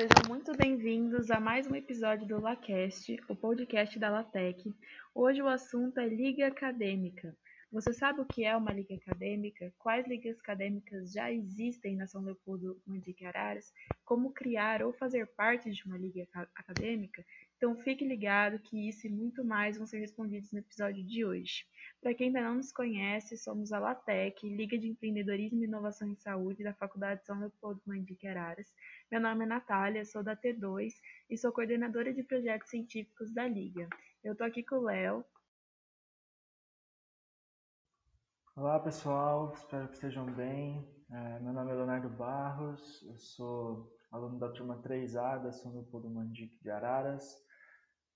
Sejam muito bem-vindos a mais um episódio do LaCast, o podcast da LaTeC. Hoje o assunto é Liga Acadêmica. Você sabe o que é uma liga acadêmica? Quais ligas acadêmicas já existem na São Leopoldo Mandique Araras? Como criar ou fazer parte de uma liga acadêmica? Então fique ligado que isso e muito mais vão ser respondidos no episódio de hoje. Para quem ainda não nos conhece, somos a LATEC, Liga de Empreendedorismo e Inovação em Saúde da Faculdade São Leopoldo Mandique Araras. Meu nome é Natália, sou da T2 e sou coordenadora de projetos científicos da Liga. Eu estou aqui com o Léo, Olá pessoal, espero que estejam bem. É, meu nome é Leonardo Barros, eu sou aluno da turma 3A da São Leopoldo Mandique de Araras.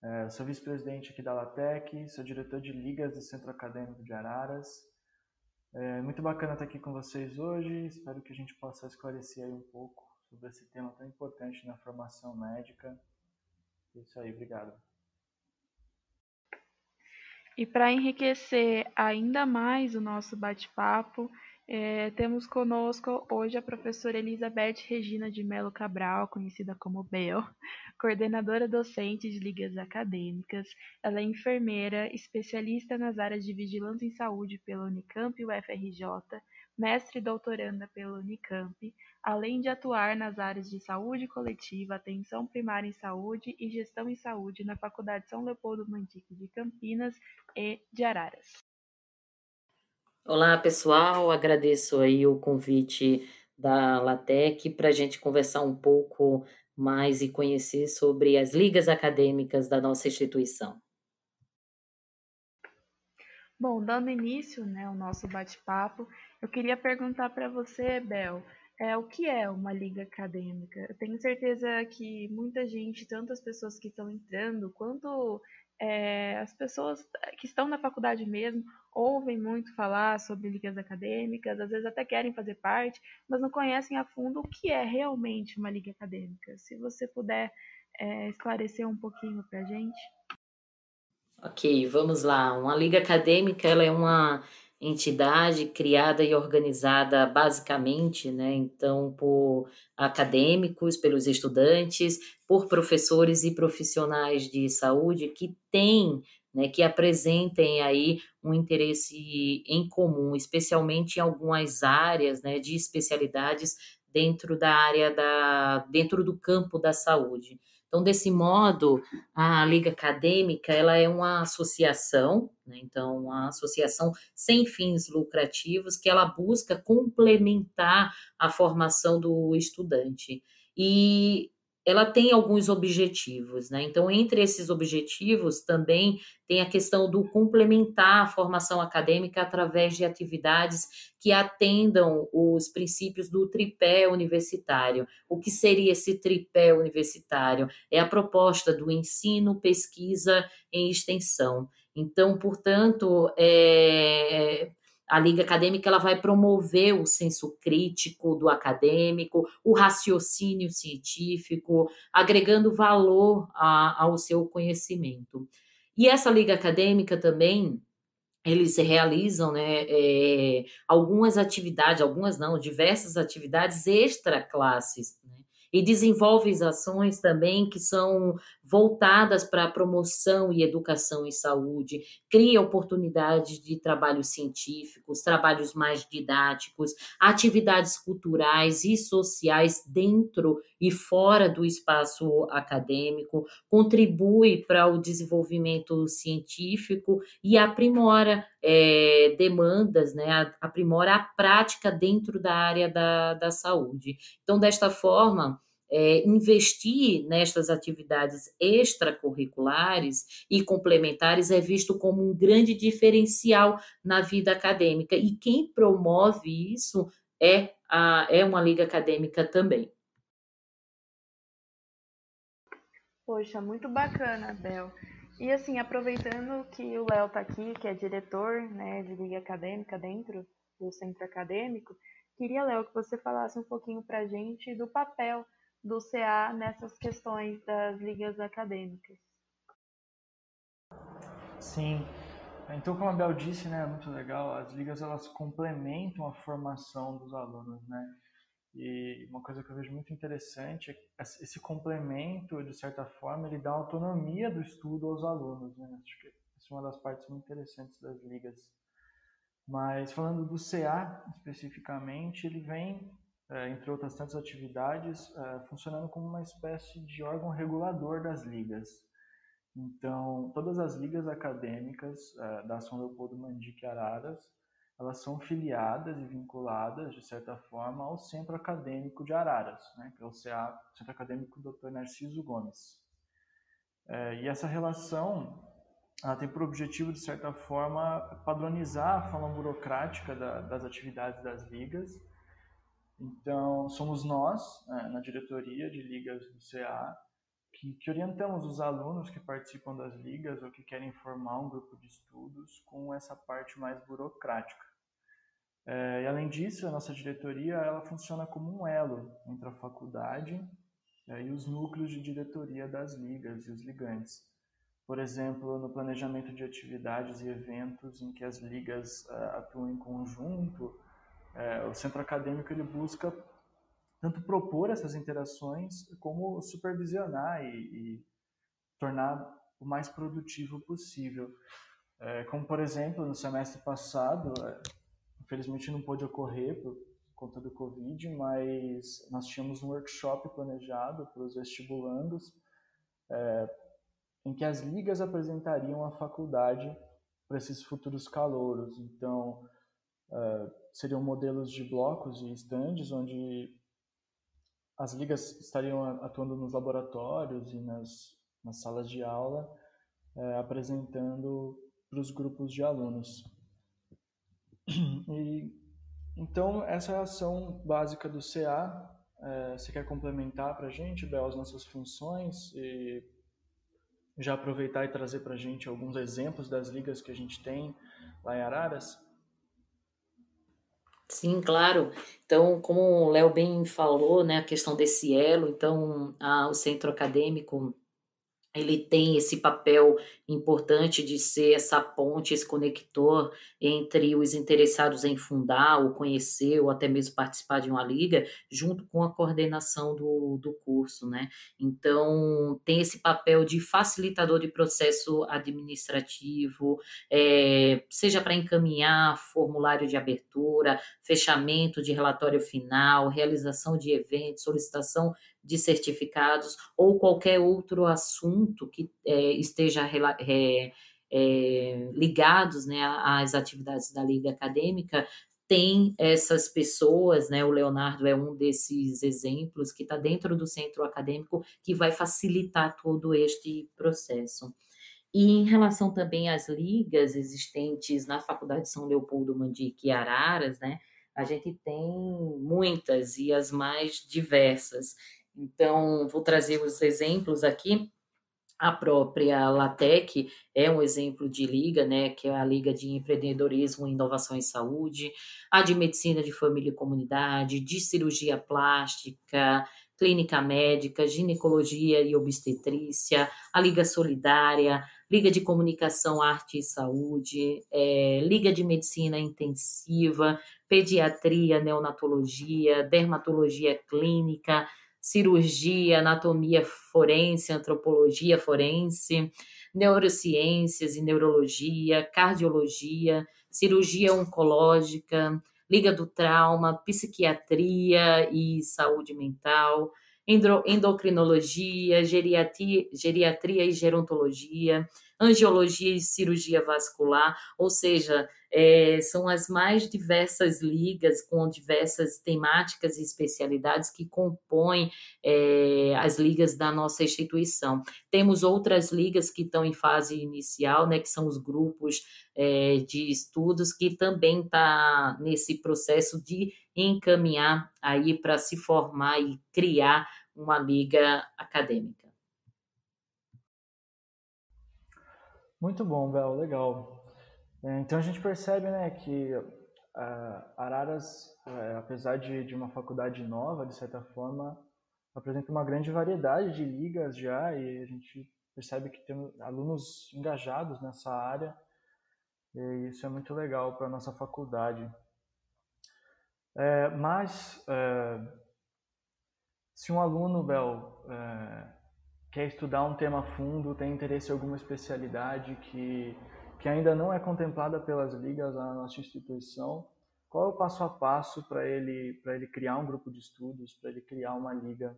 É, sou vice-presidente aqui da LATEC, sou diretor de ligas do Centro Acadêmico de Araras. É muito bacana estar aqui com vocês hoje, espero que a gente possa esclarecer aí um pouco sobre esse tema tão importante na formação médica. É isso aí, obrigado. E para enriquecer ainda mais o nosso bate-papo, é, temos conosco hoje a professora Elizabeth Regina de Melo Cabral, conhecida como Bel, coordenadora docente de ligas acadêmicas. Ela é enfermeira, especialista nas áreas de vigilância em saúde pela Unicamp e UFRJ, mestre e doutoranda pela Unicamp, além de atuar nas áreas de saúde coletiva, atenção primária em saúde e gestão em saúde na Faculdade São Leopoldo Mandique de Campinas e de Araras. Olá, pessoal, agradeço aí o convite da LATEC para a gente conversar um pouco mais e conhecer sobre as ligas acadêmicas da nossa instituição. Bom, dando início né, ao nosso bate-papo, eu queria perguntar para você, Bel, é, o que é uma liga acadêmica? Eu tenho certeza que muita gente, tanto as pessoas que estão entrando, quanto é, as pessoas que estão na faculdade mesmo, ouvem muito falar sobre ligas acadêmicas, às vezes até querem fazer parte, mas não conhecem a fundo o que é realmente uma liga acadêmica. Se você puder é, esclarecer um pouquinho para a gente. Ok, vamos lá. Uma liga acadêmica ela é uma entidade criada e organizada basicamente, né, então por acadêmicos, pelos estudantes, por professores e profissionais de saúde que têm, né, que apresentem aí um interesse em comum, especialmente em algumas áreas, né, de especialidades dentro da área da dentro do campo da saúde. Então, desse modo, a Liga Acadêmica ela é uma associação, né? então, uma associação sem fins lucrativos que ela busca complementar a formação do estudante. E ela tem alguns objetivos, né? Então, entre esses objetivos também tem a questão do complementar a formação acadêmica através de atividades que atendam os princípios do tripé universitário. O que seria esse tripé universitário? É a proposta do ensino, pesquisa e extensão. Então, portanto, é, a liga acadêmica ela vai promover o senso crítico do acadêmico, o raciocínio científico, agregando valor a, ao seu conhecimento. E essa liga acadêmica também eles realizam né, é, algumas atividades, algumas não, diversas atividades extra classes. Né? e desenvolve ações também que são voltadas para a promoção e educação em saúde, cria oportunidades de trabalhos científicos, trabalhos mais didáticos, atividades culturais e sociais dentro e fora do espaço acadêmico, contribui para o desenvolvimento científico e aprimora é, demandas, né, aprimora a prática dentro da área da, da saúde. Então, desta forma, é, investir nestas atividades extracurriculares e complementares é visto como um grande diferencial na vida acadêmica. E quem promove isso é, a, é uma liga acadêmica também. Poxa, muito bacana, Bel. E assim, aproveitando que o Léo está aqui, que é diretor né, de liga acadêmica dentro do centro acadêmico, queria, Léo, que você falasse um pouquinho para a gente do papel do CA nessas questões das ligas acadêmicas. Sim. Então, como a Bel disse, né, é muito legal, as ligas elas complementam a formação dos alunos, né? E uma coisa que eu vejo muito interessante é esse complemento, de certa forma, ele dá autonomia do estudo aos alunos. Né? Acho que essa é uma das partes muito interessantes das ligas. Mas falando do CA especificamente, ele vem, é, entre outras tantas atividades, é, funcionando como uma espécie de órgão regulador das ligas. Então, todas as ligas acadêmicas é, da São Leopoldo Mandique Araras, elas são filiadas e vinculadas, de certa forma, ao Centro Acadêmico de Araras, né, que é o CA, Centro Acadêmico Dr. Narciso Gomes. E essa relação ela tem por objetivo, de certa forma, padronizar a forma burocrática da, das atividades das ligas. Então, somos nós, né, na diretoria de ligas do CA, que, que, orientamos os alunos que participam das ligas ou que querem formar um grupo de estudos com essa parte mais burocrática. É, e além disso, a nossa diretoria ela funciona como um elo entre a faculdade é, e os núcleos de diretoria das ligas e os ligantes. Por exemplo, no planejamento de atividades e eventos em que as ligas uh, atuam em conjunto, uh, o centro acadêmico ele busca tanto propor essas interações como supervisionar e, e tornar o mais produtivo possível. Uh, como, por exemplo, no semestre passado, infelizmente não pôde ocorrer por conta do Covid, mas nós tínhamos um workshop planejado para os vestibulandos em que as ligas apresentariam a faculdade para esses futuros calouros. Então, seriam modelos de blocos e estandes onde as ligas estariam atuando nos laboratórios e nas, nas salas de aula, uh, apresentando para os grupos de alunos. E, então, essa é a ação básica do CA. Uh, você quer complementar para a gente, Bel, as nossas funções e já aproveitar e trazer para a gente alguns exemplos das ligas que a gente tem lá em Araras? Sim, claro. Então, como o Léo bem falou, né, a questão desse elo, então a, o centro acadêmico ele tem esse papel importante de ser essa ponte, esse conector entre os interessados em fundar, ou conhecer, ou até mesmo participar de uma liga, junto com a coordenação do, do curso, né? Então, tem esse papel de facilitador de processo administrativo, é, seja para encaminhar formulário de abertura, fechamento de relatório final, realização de eventos, solicitação de certificados ou qualquer outro assunto que é, esteja é, é, ligados né, às atividades da liga acadêmica, tem essas pessoas, né? O Leonardo é um desses exemplos que está dentro do centro acadêmico que vai facilitar todo este processo. E em relação também às ligas existentes na Faculdade São Leopoldo Mandique e Araras, né? A gente tem muitas e as mais diversas. Então, vou trazer os exemplos aqui. A própria LATEC é um exemplo de liga, né, que é a Liga de Empreendedorismo, Inovação e Saúde, a de Medicina de Família e Comunidade, de Cirurgia Plástica, Clínica Médica, Ginecologia e Obstetrícia, a Liga Solidária, Liga de Comunicação, Arte e Saúde, é, Liga de Medicina Intensiva, Pediatria, Neonatologia, Dermatologia Clínica, cirurgia, anatomia forense, antropologia forense, neurociências e neurologia, cardiologia, cirurgia oncológica, liga do trauma, psiquiatria e saúde mental, endocrinologia, geriatria, geriatria e gerontologia, angiologia e cirurgia vascular, ou seja, é, são as mais diversas ligas com diversas temáticas e especialidades que compõem é, as ligas da nossa instituição. Temos outras ligas que estão em fase inicial, né, que são os grupos é, de estudos, que também está nesse processo de encaminhar aí para se formar e criar uma liga acadêmica. Muito bom, Bel, legal. É, então a gente percebe né, que uh, Araras, uh, apesar de, de uma faculdade nova, de certa forma, apresenta uma grande variedade de ligas já e a gente percebe que tem alunos engajados nessa área e isso é muito legal para a nossa faculdade. É, mas, é, se um aluno, Bel, é, quer estudar um tema fundo, tem interesse em alguma especialidade que, que ainda não é contemplada pelas ligas na nossa instituição, qual é o passo a passo para ele, ele criar um grupo de estudos, para ele criar uma liga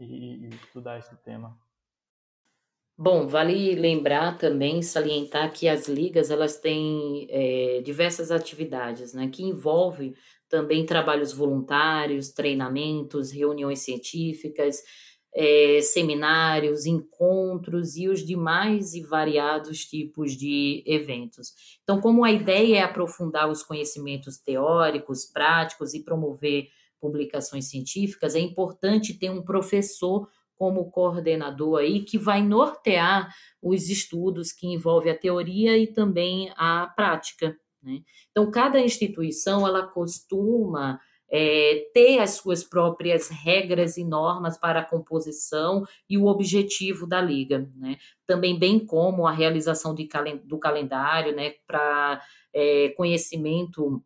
e, e estudar esse tema? Bom, vale lembrar também, salientar que as ligas elas têm é, diversas atividades, né, que envolvem também trabalhos voluntários, treinamentos, reuniões científicas, é, seminários, encontros e os demais e variados tipos de eventos. Então, como a ideia é aprofundar os conhecimentos teóricos, práticos e promover publicações científicas, é importante ter um professor como coordenador aí que vai nortear os estudos que envolvem a teoria e também a prática. Né? Então, cada instituição ela costuma é, ter as suas próprias regras e normas para a composição e o objetivo da liga, né? Também bem como a realização de, do calendário, né? Para é, conhecimento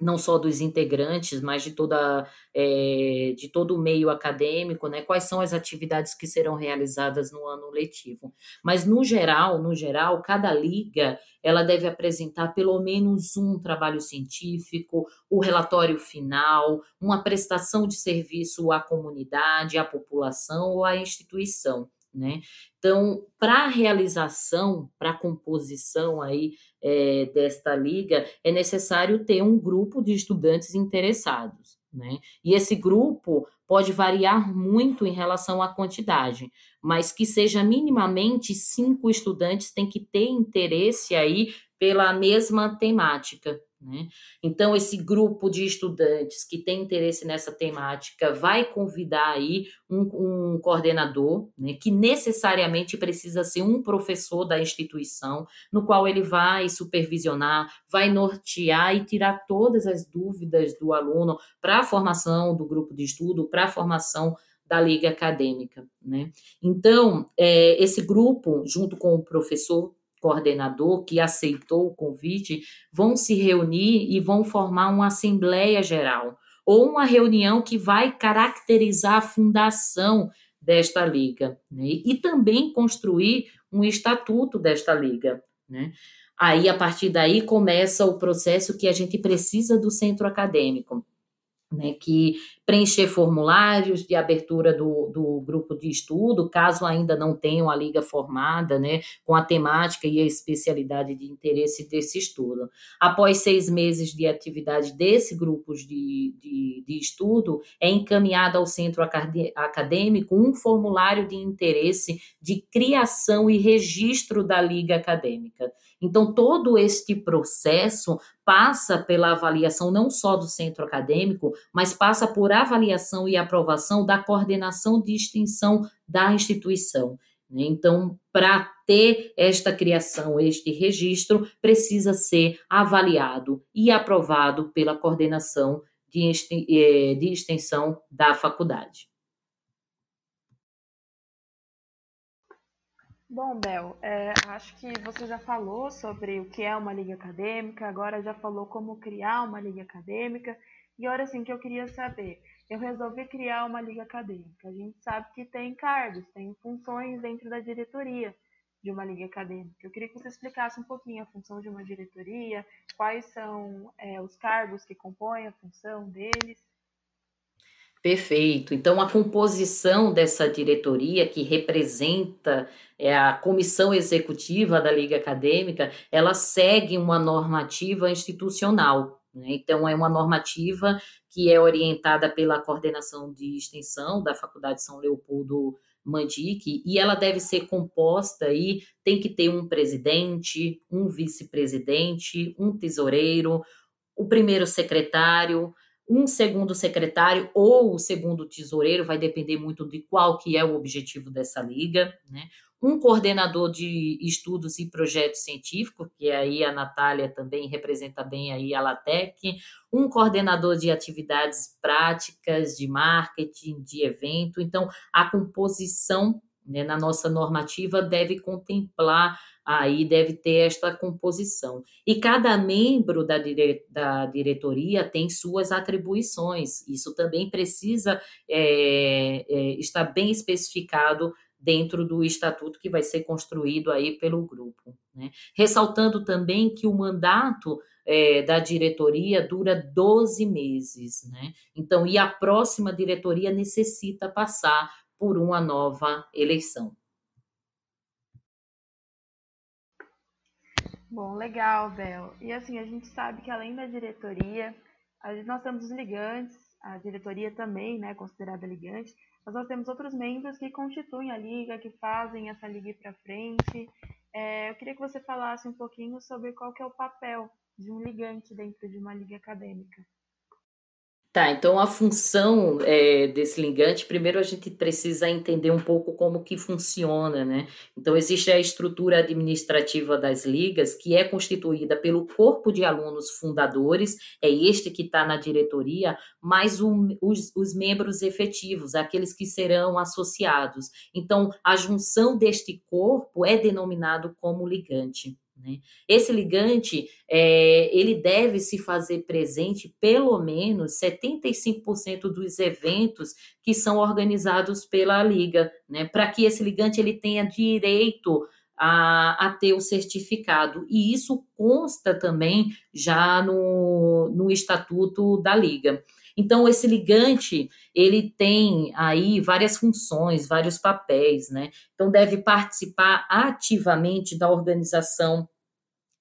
não só dos integrantes, mas de toda é, de todo o meio acadêmico, né? Quais são as atividades que serão realizadas no ano letivo? Mas no geral, no geral, cada liga ela deve apresentar pelo menos um trabalho científico, o relatório final, uma prestação de serviço à comunidade, à população ou à instituição. Né? Então, para a realização, para a composição aí é, desta liga, é necessário ter um grupo de estudantes interessados. Né? E esse grupo pode variar muito em relação à quantidade, mas que seja minimamente cinco estudantes tem que ter interesse aí pela mesma temática. Né? Então, esse grupo de estudantes que tem interesse nessa temática vai convidar aí um, um coordenador, né, que necessariamente precisa ser um professor da instituição, no qual ele vai supervisionar, vai nortear e tirar todas as dúvidas do aluno para a formação do grupo de estudo, para a formação da liga acadêmica. Né? Então, é, esse grupo, junto com o professor, coordenador que aceitou o convite vão se reunir e vão formar uma assembleia geral ou uma reunião que vai caracterizar a fundação desta liga né? e também construir um estatuto desta liga. Né? Aí, a partir daí, começa o processo que a gente precisa do centro acadêmico né, que preencher formulários de abertura do, do grupo de estudo, caso ainda não tenham a liga formada, né, com a temática e a especialidade de interesse desse estudo. Após seis meses de atividade desse grupo de, de, de estudo, é encaminhado ao centro acadêmico um formulário de interesse de criação e registro da liga acadêmica. Então, todo este processo passa pela avaliação não só do centro acadêmico, mas passa por avaliação e aprovação da coordenação de extensão da instituição. Né? Então, para ter esta criação, este registro, precisa ser avaliado e aprovado pela coordenação de eh, extensão da faculdade. Bom, Bel, é, acho que você já falou sobre o que é uma liga acadêmica, agora já falou como criar uma liga acadêmica, e agora sim que eu queria saber, eu resolvi criar uma liga acadêmica. A gente sabe que tem cargos, tem funções dentro da diretoria de uma liga acadêmica. Eu queria que você explicasse um pouquinho a função de uma diretoria, quais são é, os cargos que compõem a função deles. Perfeito. Então, a composição dessa diretoria, que representa é, a comissão executiva da Liga Acadêmica, ela segue uma normativa institucional. Né? Então, é uma normativa que é orientada pela coordenação de extensão da Faculdade São Leopoldo Mandique, e ela deve ser composta aí, tem que ter um presidente, um vice-presidente, um tesoureiro, o primeiro secretário, um segundo secretário ou o segundo tesoureiro, vai depender muito de qual que é o objetivo dessa liga, né? Um coordenador de estudos e projetos científicos, que aí a Natália também representa bem aí a LATEC, um coordenador de atividades práticas, de marketing, de evento. Então, a composição né, na nossa normativa deve contemplar aí deve ter esta composição. E cada membro da, dire, da diretoria tem suas atribuições. Isso também precisa é, é, estar bem especificado dentro do estatuto que vai ser construído aí pelo grupo. Né? Ressaltando também que o mandato é, da diretoria dura 12 meses, né? Então, e a próxima diretoria necessita passar por uma nova eleição. Bom, legal, Bel. E assim, a gente sabe que além da diretoria, nós temos os ligantes, a diretoria também, né, considerada ligante, mas nós temos outros membros que constituem a liga, que fazem essa liga ir para frente. É, eu queria que você falasse um pouquinho sobre qual que é o papel de um ligante dentro de uma liga acadêmica. Tá, então a função é, desse ligante, primeiro a gente precisa entender um pouco como que funciona, né? Então existe a estrutura administrativa das ligas, que é constituída pelo corpo de alunos fundadores, é este que está na diretoria, mais um, os, os membros efetivos, aqueles que serão associados. Então a junção deste corpo é denominado como ligante. Né? Esse ligante é, ele deve se fazer presente pelo menos 75% dos eventos que são organizados pela liga, né? para que esse ligante ele tenha direito a, a, ter o certificado. E isso consta também já no, no estatuto da liga. Então, esse ligante, ele tem aí várias funções, vários papéis, né? Então, deve participar ativamente da organização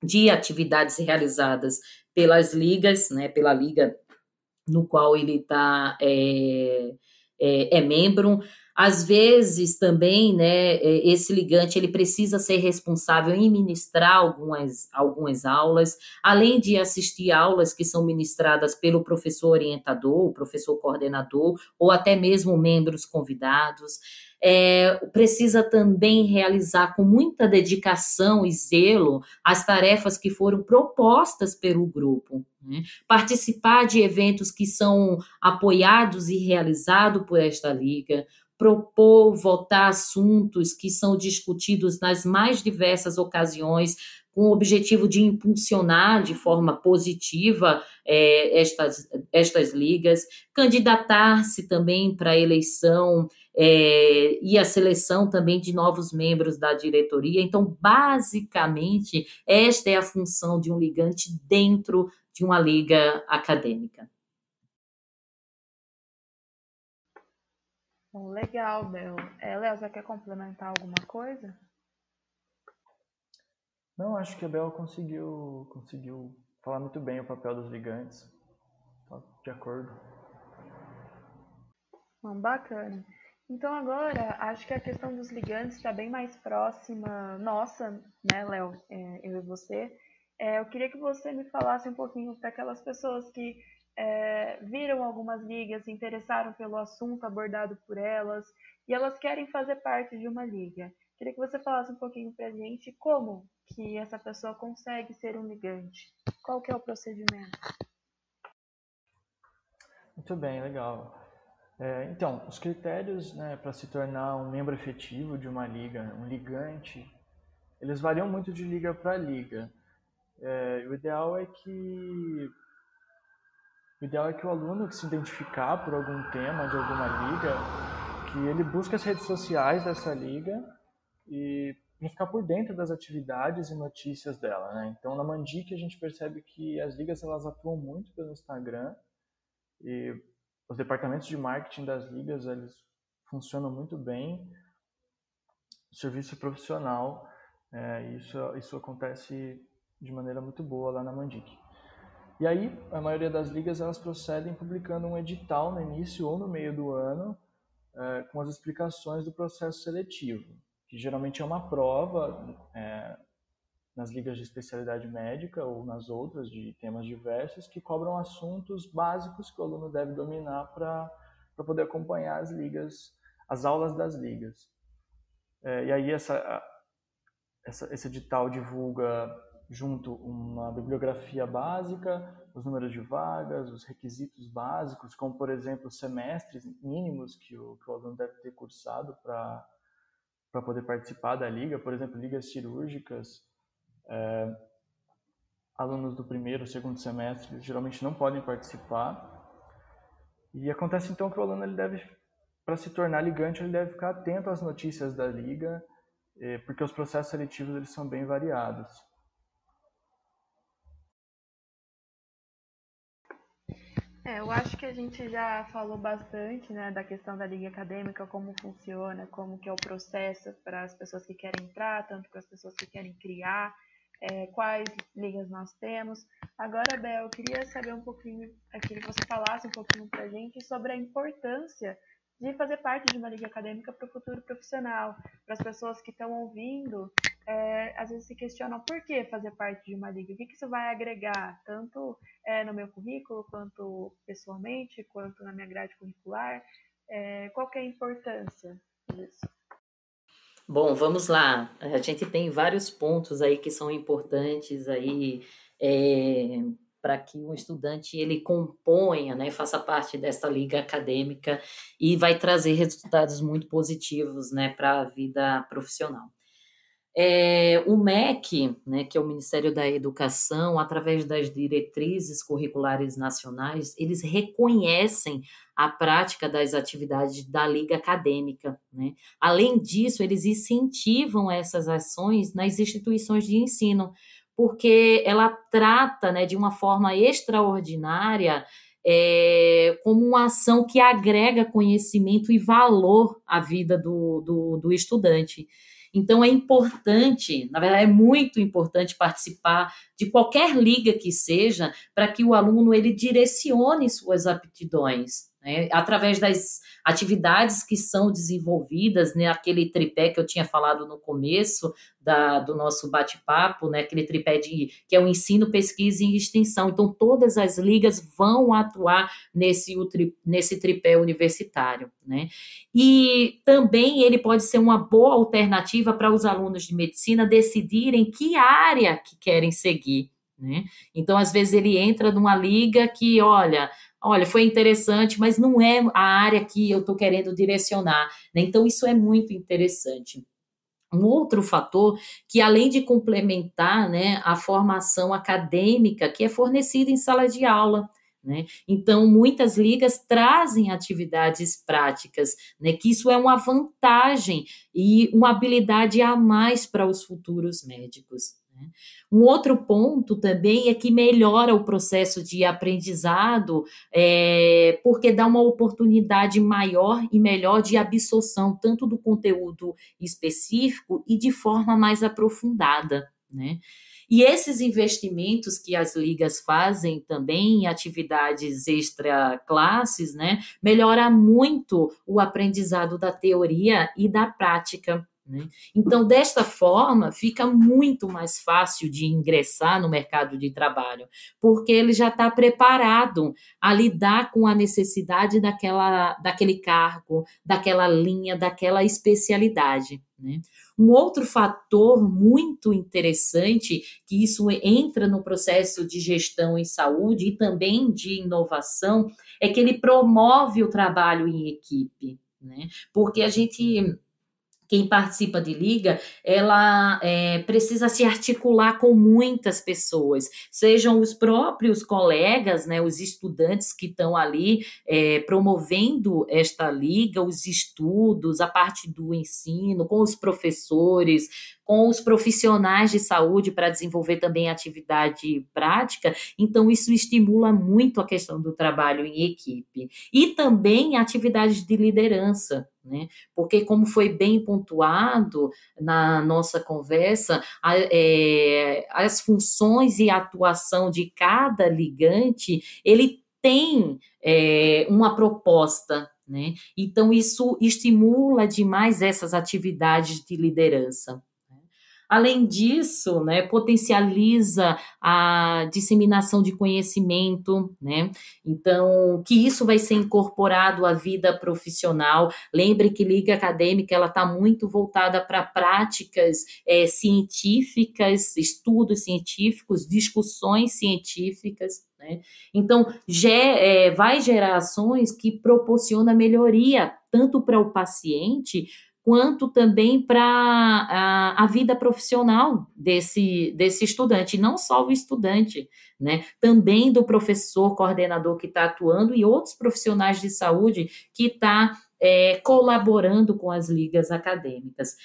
de atividades realizadas pelas ligas, né? Pela liga no qual ele está é, é, é membro, às vezes também, né, é, esse ligante ele precisa ser responsável em ministrar algumas, algumas aulas, além de assistir aulas que são ministradas pelo professor orientador, o professor coordenador, ou até mesmo membros convidados. É, precisa também realizar com muita dedicação e zelo as tarefas que foram propostas pelo grupo. Né? Participar de eventos que são apoiados e realizados por esta liga, propor, votar assuntos que são discutidos nas mais diversas ocasiões, com o objetivo de impulsionar de forma positiva é, estas, estas ligas, candidatar-se também para a eleição é, e a seleção também de novos membros da diretoria. Então, basicamente, esta é a função de um ligante dentro de uma liga acadêmica. Legal, Bel. É, Léo, você quer complementar alguma coisa? Não, acho que a Bel conseguiu, conseguiu falar muito bem o papel dos ligantes. de acordo. Bom, bacana. Então agora, acho que a questão dos ligantes está bem mais próxima nossa, né, Léo, é, eu e você. É, eu queria que você me falasse um pouquinho para aquelas pessoas que é, viram algumas ligas, se interessaram pelo assunto abordado por elas e elas querem fazer parte de uma liga. Queria que você falasse um pouquinho para a gente como que essa pessoa consegue ser um ligante. Qual que é o procedimento? Muito bem, legal. É, então, os critérios né, para se tornar um membro efetivo de uma liga, um ligante, eles variam muito de liga para liga. É, o ideal é que o ideal é que o aluno que se identificar por algum tema de alguma liga, que ele busque as redes sociais dessa liga e para ficar por dentro das atividades e notícias dela, né? Então, na Mandic a gente percebe que as ligas elas atuam muito pelo Instagram e os departamentos de marketing das ligas eles funcionam muito bem. Serviço profissional, é, isso isso acontece de maneira muito boa lá na Mandic. E aí, a maioria das ligas elas procedem publicando um edital no início ou no meio do ano é, com as explicações do processo seletivo, que geralmente é uma prova é, nas ligas de especialidade médica ou nas outras de temas diversos que cobram assuntos básicos que o aluno deve dominar para poder acompanhar as ligas, as aulas das ligas. É, e aí essa, essa, esse edital divulga junto uma bibliografia básica, os números de vagas, os requisitos básicos, como por exemplo semestres mínimos que o, que o aluno deve ter cursado para para poder participar da liga, por exemplo, ligas cirúrgicas, é, alunos do primeiro, segundo semestre geralmente não podem participar. E acontece então que o aluno ele deve, para se tornar ligante, ele deve ficar atento às notícias da liga, é, porque os processos seletivos eles são bem variados. É, eu acho que a gente já falou bastante né, da questão da liga acadêmica, como funciona, como que é o processo para as pessoas que querem entrar, tanto para as pessoas que querem criar, é, quais ligas nós temos. Agora, Bel, eu queria saber um pouquinho, aqui que você falasse um pouquinho para a gente sobre a importância de fazer parte de uma liga acadêmica para o futuro profissional, para as pessoas que estão ouvindo, é, às vezes se questionam por que fazer parte de uma liga, o que, que isso vai agregar, tanto é, no meu currículo, quanto pessoalmente, quanto na minha grade curricular, é, qual que é a importância disso? Bom, vamos lá. A gente tem vários pontos aí que são importantes aí é, para que um estudante ele componha, né, faça parte dessa liga acadêmica e vai trazer resultados muito positivos, né, para a vida profissional. É, o MEC, né, que é o Ministério da Educação, através das diretrizes curriculares nacionais, eles reconhecem a prática das atividades da liga acadêmica. Né? Além disso, eles incentivam essas ações nas instituições de ensino, porque ela trata né, de uma forma extraordinária é, como uma ação que agrega conhecimento e valor à vida do, do, do estudante. Então é importante, na verdade é muito importante participar de qualquer liga que seja, para que o aluno ele direcione suas aptidões, né? através das atividades que são desenvolvidas, né? aquele tripé que eu tinha falado no começo da, do nosso bate-papo, né? aquele tripé de, que é o ensino, pesquisa e extensão. Então, todas as ligas vão atuar nesse, nesse tripé universitário. Né? E também ele pode ser uma boa alternativa para os alunos de medicina decidirem que área que querem seguir. Né? Então, às vezes, ele entra numa liga que, olha, olha, foi interessante, mas não é a área que eu estou querendo direcionar. Né? Então, isso é muito interessante. Um outro fator que, além de complementar né, a formação acadêmica que é fornecida em sala de aula, né? Então, muitas ligas trazem atividades práticas, né? que isso é uma vantagem e uma habilidade a mais para os futuros médicos. Né? Um outro ponto também é que melhora o processo de aprendizado, é, porque dá uma oportunidade maior e melhor de absorção, tanto do conteúdo específico e de forma mais aprofundada. Né? E esses investimentos que as ligas fazem também em atividades extra classes, né, melhora muito o aprendizado da teoria e da prática. Né? Então, desta forma, fica muito mais fácil de ingressar no mercado de trabalho, porque ele já está preparado a lidar com a necessidade daquela, daquele cargo, daquela linha, daquela especialidade. Né? Um outro fator muito interessante, que isso entra no processo de gestão em saúde e também de inovação, é que ele promove o trabalho em equipe. Né? Porque a gente quem participa de liga, ela é, precisa se articular com muitas pessoas, sejam os próprios colegas, né, os estudantes que estão ali é, promovendo esta liga, os estudos, a parte do ensino, com os professores, com os profissionais de saúde para desenvolver também atividade prática. Então, isso estimula muito a questão do trabalho em equipe. E também atividades de liderança. Né? Porque, como foi bem pontuado na nossa conversa, a, é, as funções e atuação de cada ligante, ele tem é, uma proposta, né? Então, isso estimula demais essas atividades de liderança. Além disso, né, potencializa a disseminação de conhecimento, né? Então, que isso vai ser incorporado à vida profissional. Lembre que liga acadêmica ela está muito voltada para práticas é, científicas, estudos científicos, discussões científicas. Né? Então, é, vai gerar ações que proporciona melhoria tanto para o paciente quanto também para a, a, vida profissional desse, desse estudante, não só o estudante, né? Também do professor, coordenador que está atuando e outros profissionais de saúde que está é, colaborando com as ligas acadêmicas.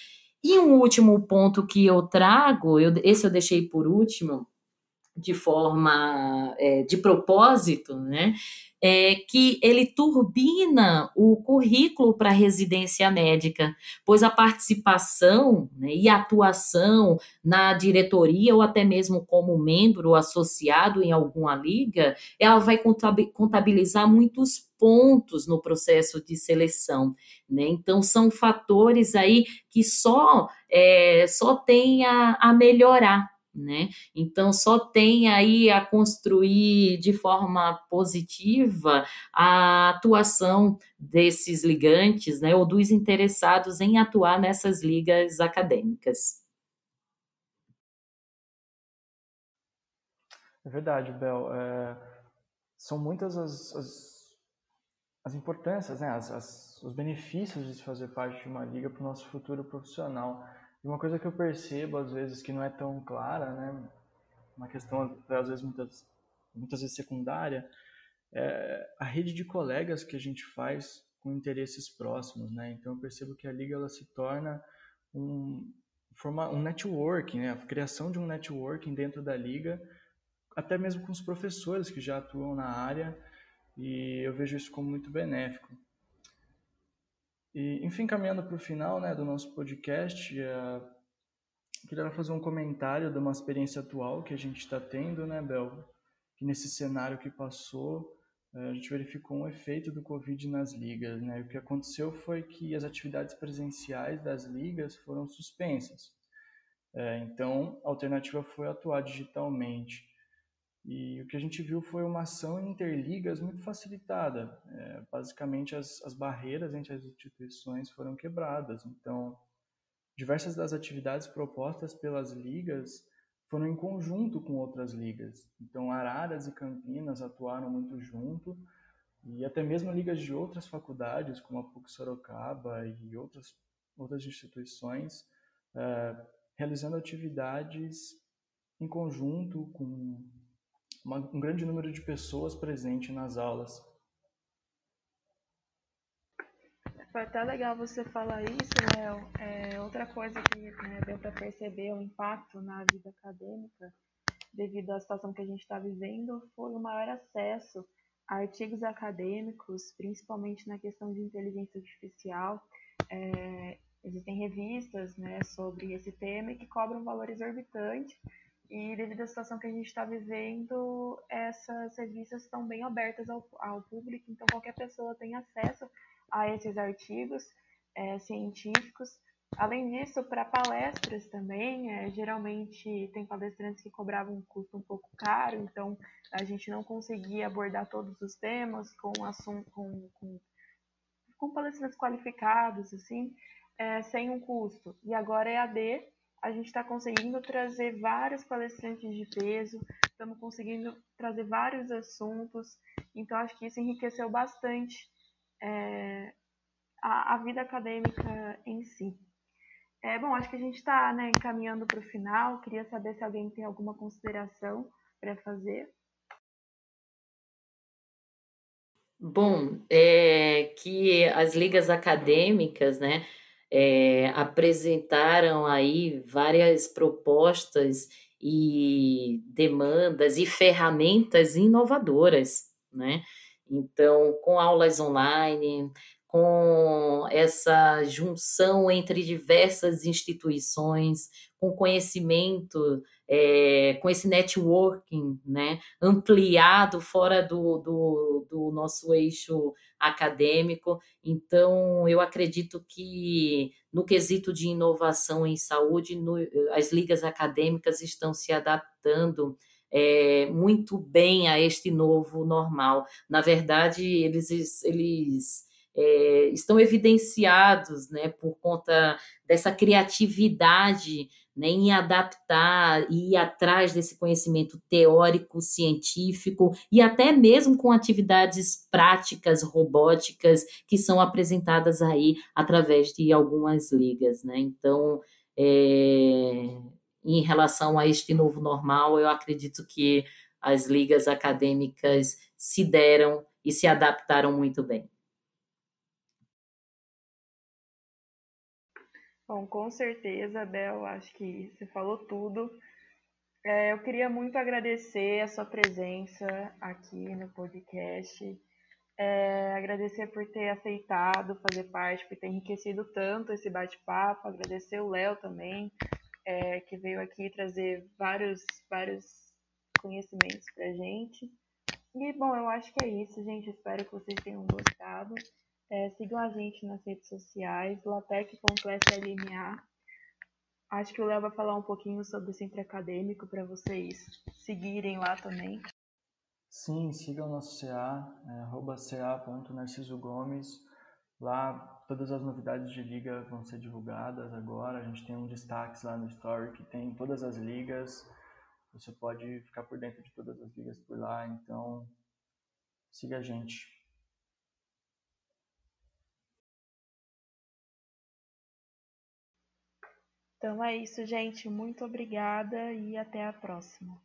E um último ponto que eu trago, eu, esse eu deixei por último, de forma é, de propósito, né? É que ele turbina o currículo para residência médica, pois a participação né, e atuação na diretoria ou até mesmo como membro associado em alguma liga, ela vai contabilizar muitos pontos no processo de seleção, né? Então são fatores aí que só é, só tem a, a melhorar né? Então só tem aí a construir de forma positiva a atuação desses ligantes, né, ou dos interessados em atuar nessas ligas acadêmicas. É verdade, Bel. É, são muitas as, as, as importâncias, né, as, as, os benefícios de se fazer parte de uma liga para o nosso futuro profissional. E uma coisa que eu percebo, às vezes, que não é tão clara, né? Uma questão, às vezes, muitas, muitas vezes secundária, é a rede de colegas que a gente faz com interesses próximos, né? Então, eu percebo que a liga, ela se torna um, um networking, né? A criação de um networking dentro da liga, até mesmo com os professores que já atuam na área, e eu vejo isso como muito benéfico. E, enfim, caminhando para o final né, do nosso podcast, uh, queria fazer um comentário de uma experiência atual que a gente está tendo, né, Bel? Que nesse cenário que passou, uh, a gente verificou um efeito do Covid nas ligas. Né? O que aconteceu foi que as atividades presenciais das ligas foram suspensas. Uh, então, a alternativa foi atuar digitalmente. E o que a gente viu foi uma ação interligas muito facilitada. É, basicamente, as, as barreiras entre as instituições foram quebradas. Então, diversas das atividades propostas pelas ligas foram em conjunto com outras ligas. Então, Araras e Campinas atuaram muito junto, e até mesmo ligas de outras faculdades, como a PUC Sorocaba e outras, outras instituições, é, realizando atividades em conjunto com uma, um grande número de pessoas presentes nas aulas. Foi até legal você falar isso, Léo. É, outra coisa que né, deu para perceber o impacto na vida acadêmica, devido à situação que a gente está vivendo, foi o maior acesso a artigos acadêmicos, principalmente na questão de inteligência artificial. É, existem revistas né, sobre esse tema que cobram um valor exorbitante e devido à situação que a gente está vivendo, essas revistas estão bem abertas ao, ao, público, então qualquer pessoa tem acesso a esses artigos é, científicos. Além disso, para palestras também, é, geralmente tem palestrantes que cobravam um custo um pouco caro, então a gente não conseguia abordar todos os temas com, assunto, com, com, com palestrantes qualificados, assim, é, sem um custo. E agora é AD, a gente está conseguindo trazer vários palestrantes de peso, estamos conseguindo trazer vários assuntos, então acho que isso enriqueceu bastante é, a, a, vida acadêmica em si. É, bom, acho que a gente está né, encaminhando para o final, queria saber se alguém tem alguma consideração para fazer. Bom, é que as ligas acadêmicas, né, é, apresentaram aí várias propostas e demandas e ferramentas inovadoras, né? Então, com aulas online, com essa junção entre diversas instituições, com conhecimento, é, com esse networking né, ampliado fora do, do, do, nosso eixo acadêmico. Então, eu acredito que no quesito de inovação em saúde, no, as ligas acadêmicas estão se adaptando é, muito bem a este novo normal. Na verdade, eles, eles é, estão evidenciados né, por conta dessa criatividade né, em adaptar e ir atrás desse conhecimento teórico, científico e até mesmo com atividades práticas, robóticas, que são apresentadas aí através de algumas ligas. Né? Então, é, em relação a este novo normal, eu acredito que as ligas acadêmicas se deram e se adaptaram muito bem. Bom, com certeza, Bel, acho que você falou tudo. É, eu queria muito agradecer a sua presença aqui no podcast. É, agradecer por ter aceitado fazer parte, por ter enriquecido tanto esse bate-papo. Agradecer o Léo também, é, que veio aqui trazer vários, vários conhecimentos para gente. E, bom, eu acho que é isso, gente. Espero que vocês tenham gostado. É, sigam a gente nas redes sociais, latec.slma. Acho que o Léo vai falar um pouquinho sobre o centro acadêmico para vocês seguirem lá também. Sim, sigam o nosso CA, é, ca.narciso Gomes. Lá todas as novidades de liga vão ser divulgadas agora. A gente tem um destaque lá no Story que tem todas as ligas. Você pode ficar por dentro de todas as ligas por lá. Então, siga a gente. Então é isso, gente. Muito obrigada e até a próxima.